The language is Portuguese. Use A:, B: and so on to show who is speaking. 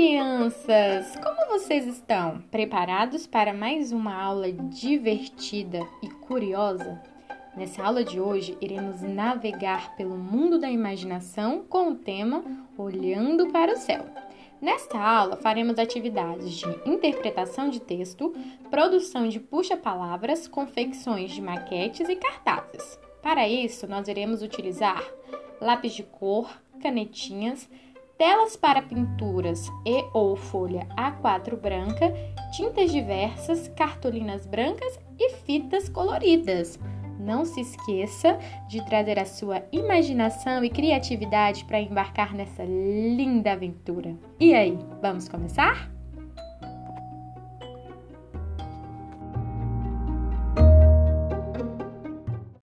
A: crianças! Como vocês estão? Preparados para mais uma aula divertida e curiosa? Nessa aula de hoje, iremos navegar pelo mundo da imaginação com o tema Olhando para o Céu. Nesta aula, faremos atividades de interpretação de texto, produção de puxa-palavras, confecções de maquetes e cartazes. Para isso, nós iremos utilizar lápis de cor, canetinhas, telas para pinturas e ou folha A4 branca, tintas diversas, cartolinas brancas e fitas coloridas. Não se esqueça de trazer a sua imaginação e criatividade para embarcar nessa linda aventura. E aí, vamos começar?